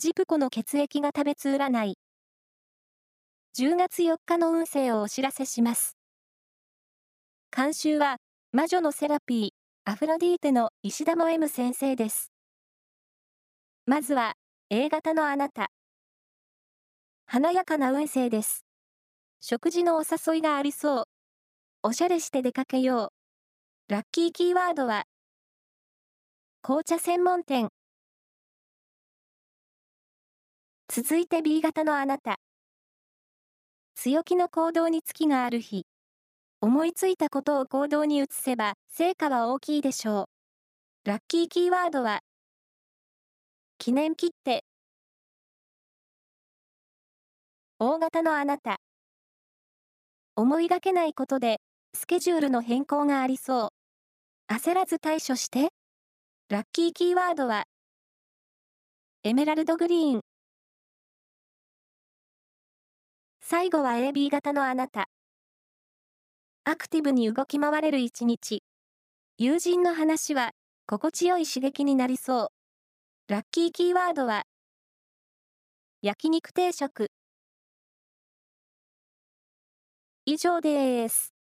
ジプコの血液が食べつ占い。10月4日の運勢をお知らせします。監修は、魔女のセラピー、アフロディーテの石田も M 先生です。まずは、A 型のあなた。華やかな運勢です。食事のお誘いがありそう。おしゃれして出かけよう。ラッキーキーワードは、紅茶専門店。続いて B 型のあなた。強気の行動に月がある日。思いついたことを行動に移せば成果は大きいでしょう。ラッキーキーワードは、記念切手。大型のあなた。思いがけないことで、スケジュールの変更がありそう。焦らず対処して。ラッキーキーワードは、エメラルドグリーン。最後は AB 型のあなた。アクティブに動き回れる一日。友人の話は、心地よい刺激になりそう。ラッキーキーワードは、焼肉定食。以上です。